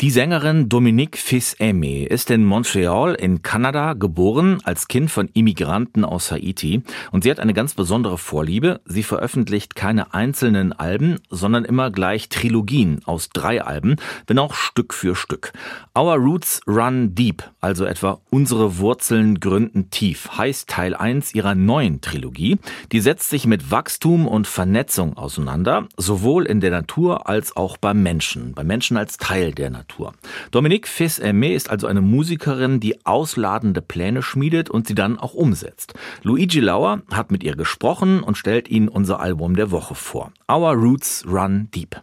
Die Sängerin Dominique Fils-Aimé ist in Montreal in Kanada geboren als Kind von Immigranten aus Haiti und sie hat eine ganz besondere Vorliebe. Sie veröffentlicht keine einzelnen Alben, sondern immer gleich Trilogien aus drei Alben, wenn auch Stück für Stück. Our Roots Run Deep, also etwa Unsere Wurzeln gründen tief, heißt Teil 1 ihrer neuen Trilogie. Die setzt sich mit Wachstum und Vernetzung auseinander, sowohl in der Natur als auch beim Menschen, beim Menschen als Teil der Natur. Natur. Dominique Fils-Aimé ist also eine Musikerin, die ausladende Pläne schmiedet und sie dann auch umsetzt. Luigi Lauer hat mit ihr gesprochen und stellt Ihnen unser Album der Woche vor. Our Roots Run Deep.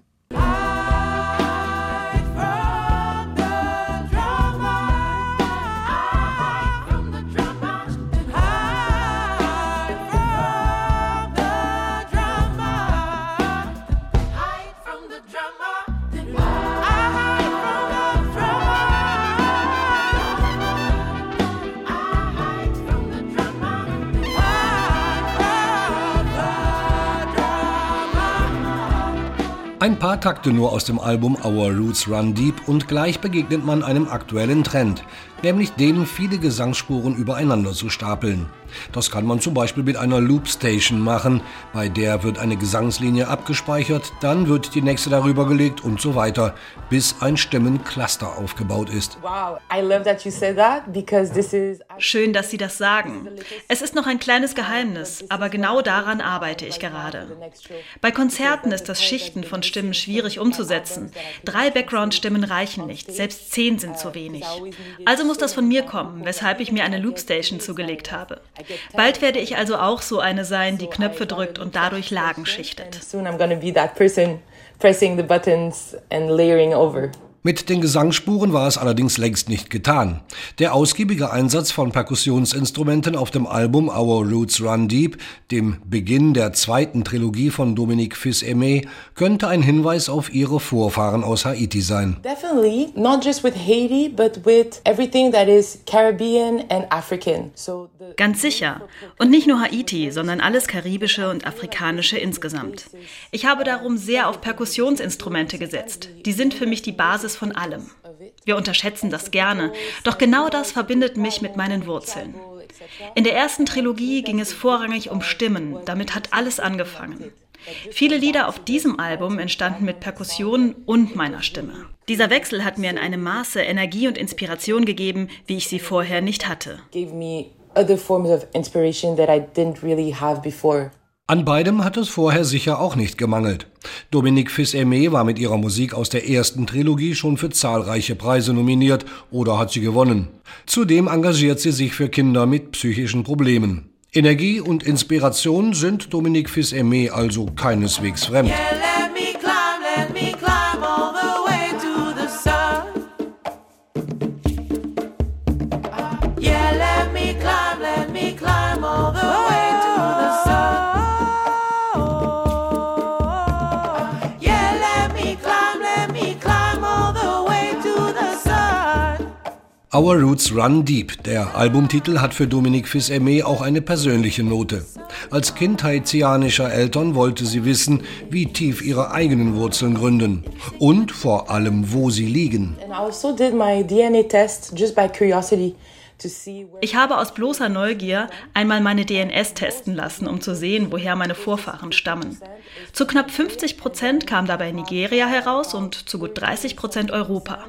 Ein paar Takte nur aus dem Album Our Roots Run Deep und gleich begegnet man einem aktuellen Trend, nämlich dem, viele Gesangsspuren übereinander zu stapeln. Das kann man zum Beispiel mit einer Loop Station machen, bei der wird eine Gesangslinie abgespeichert, dann wird die nächste darüber gelegt und so weiter, bis ein Stimmencluster aufgebaut ist. Schön, dass Sie das sagen. Es ist noch ein kleines Geheimnis, aber genau daran arbeite ich gerade. Bei Konzerten ist das Schichten von Stimmen schwierig umzusetzen. Drei Background-Stimmen reichen nicht, selbst zehn sind zu wenig. Also muss das von mir kommen, weshalb ich mir eine Loopstation zugelegt habe. Bald werde ich also auch so eine sein, die Knöpfe drückt und dadurch Lagen schichtet. pressing the buttons and layering over. Mit den Gesangsspuren war es allerdings längst nicht getan. Der ausgiebige Einsatz von Perkussionsinstrumenten auf dem Album Our Roots Run Deep, dem Beginn der zweiten Trilogie von Dominique Fils-Aimé, könnte ein Hinweis auf ihre Vorfahren aus Haiti sein. Definitely, not just with Haiti, but with everything that is Caribbean and African. So Ganz sicher. Und nicht nur Haiti, sondern alles Karibische und Afrikanische insgesamt. Ich habe darum sehr auf Perkussionsinstrumente gesetzt. Die sind für mich die Basis von allem. Wir unterschätzen das gerne, doch genau das verbindet mich mit meinen Wurzeln. In der ersten Trilogie ging es vorrangig um Stimmen, damit hat alles angefangen. Viele Lieder auf diesem Album entstanden mit Perkussion und meiner Stimme. Dieser Wechsel hat mir in einem Maße Energie und Inspiration gegeben, wie ich sie vorher nicht hatte. other forms of inspiration that I didn't really have before. An beidem hat es vorher sicher auch nicht gemangelt. Dominique Fils-Aimé war mit ihrer Musik aus der ersten Trilogie schon für zahlreiche Preise nominiert oder hat sie gewonnen. Zudem engagiert sie sich für Kinder mit psychischen Problemen. Energie und Inspiration sind Dominique Fils-Aimé also keineswegs fremd. Our Roots Run Deep. Der Albumtitel hat für Dominique Fils-Aimé auch eine persönliche Note. Als Kind haitianischer Eltern wollte sie wissen, wie tief ihre eigenen Wurzeln gründen und vor allem, wo sie liegen. And I also did my DNA test just by curiosity. Ich habe aus bloßer Neugier einmal meine DNS testen lassen, um zu sehen, woher meine Vorfahren stammen. Zu knapp 50 Prozent kam dabei Nigeria heraus und zu gut 30 Prozent Europa.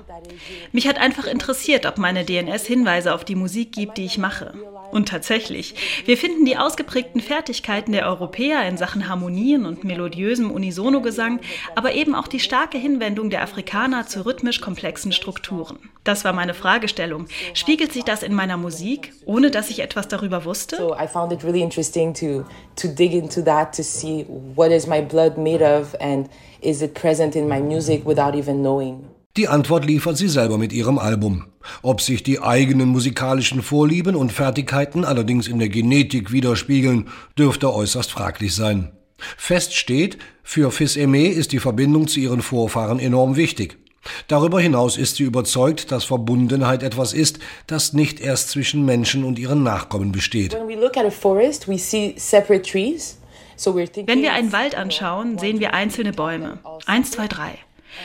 Mich hat einfach interessiert, ob meine DNS Hinweise auf die Musik gibt, die ich mache. Und tatsächlich, wir finden die ausgeprägten Fertigkeiten der Europäer in Sachen Harmonien und melodiösem Unisono-Gesang, aber eben auch die starke Hinwendung der Afrikaner zu rhythmisch komplexen Strukturen. Das war meine Fragestellung. Spiegelt sich das in meiner Musik, ohne dass ich etwas darüber wusste? So I found it really interesting to to dig into that to see what is my blood made of and is it present in my music without even knowing. Die Antwort liefert sie selber mit ihrem Album. Ob sich die eigenen musikalischen Vorlieben und Fertigkeiten allerdings in der Genetik widerspiegeln, dürfte äußerst fraglich sein. Fest steht, für Fils-Aimé ist die Verbindung zu ihren Vorfahren enorm wichtig. Darüber hinaus ist sie überzeugt, dass Verbundenheit etwas ist, das nicht erst zwischen Menschen und ihren Nachkommen besteht. Wenn wir einen Wald anschauen, sehen wir einzelne Bäume. Eins, zwei, drei.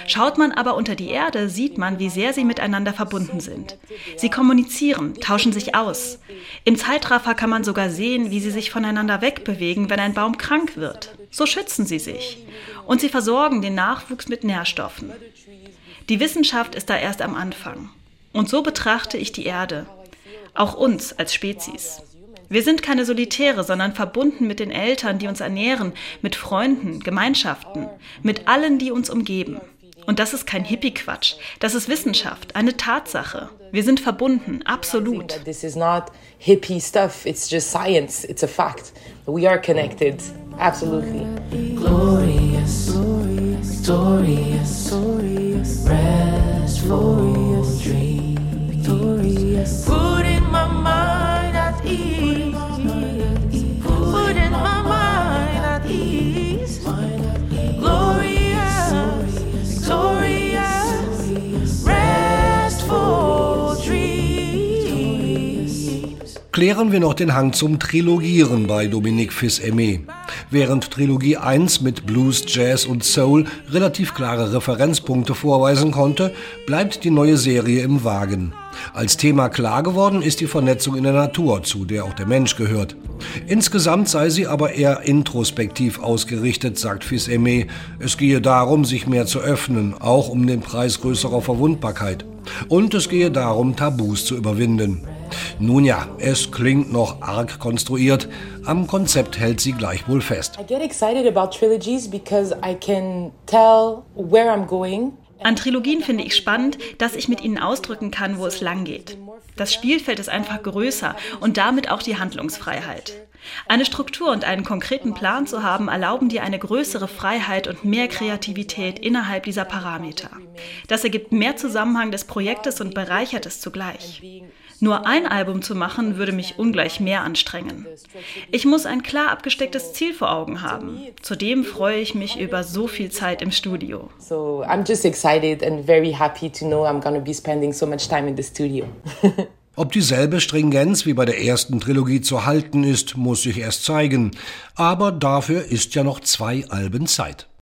Schaut man aber unter die Erde, sieht man, wie sehr sie miteinander verbunden sind. Sie kommunizieren, tauschen sich aus. Im Zeitraffer kann man sogar sehen, wie sie sich voneinander wegbewegen, wenn ein Baum krank wird. So schützen sie sich. Und sie versorgen den Nachwuchs mit Nährstoffen. Die Wissenschaft ist da erst am Anfang. Und so betrachte ich die Erde. Auch uns als Spezies. Wir sind keine Solitäre, sondern verbunden mit den Eltern, die uns ernähren, mit Freunden, Gemeinschaften, mit allen, die uns umgeben. Und das ist kein Hippie-Quatsch. Das ist Wissenschaft, eine Tatsache. Wir sind verbunden, absolut. This is not hippie stuff. It's just science. It's a fact. We are connected. Absolutely. Glorious, glorious, glorious, glorious, restful dream. Victorious. Klären wir noch den Hang zum Trilogieren bei Dominique Fils-Aimé. Während Trilogie 1 mit Blues, Jazz und Soul relativ klare Referenzpunkte vorweisen konnte, bleibt die neue Serie im Wagen. Als Thema klar geworden ist die Vernetzung in der Natur, zu der auch der Mensch gehört. Insgesamt sei sie aber eher introspektiv ausgerichtet, sagt Fils-Aimé. Es gehe darum, sich mehr zu öffnen, auch um den Preis größerer Verwundbarkeit. Und es gehe darum, Tabus zu überwinden. Nun ja, es klingt noch arg konstruiert. Am Konzept hält sie gleichwohl fest. I get excited about trilogies because I can tell where I'm going. An Trilogien finde ich spannend, dass ich mit ihnen ausdrücken kann, wo es lang geht. Das Spielfeld ist einfach größer und damit auch die Handlungsfreiheit. Eine Struktur und einen konkreten Plan zu haben, erlauben dir eine größere Freiheit und mehr Kreativität innerhalb dieser Parameter. Das ergibt mehr Zusammenhang des Projektes und bereichert es zugleich. Nur ein Album zu machen, würde mich ungleich mehr anstrengen. Ich muss ein klar abgestecktes Ziel vor Augen haben. Zudem freue ich mich über so viel Zeit im Studio. So I'm just excited and very happy to know I'm to be spending so much time in the studio. Ob dieselbe Stringenz wie bei der ersten Trilogie zu halten ist, muss sich erst zeigen. Aber dafür ist ja noch zwei Alben Zeit.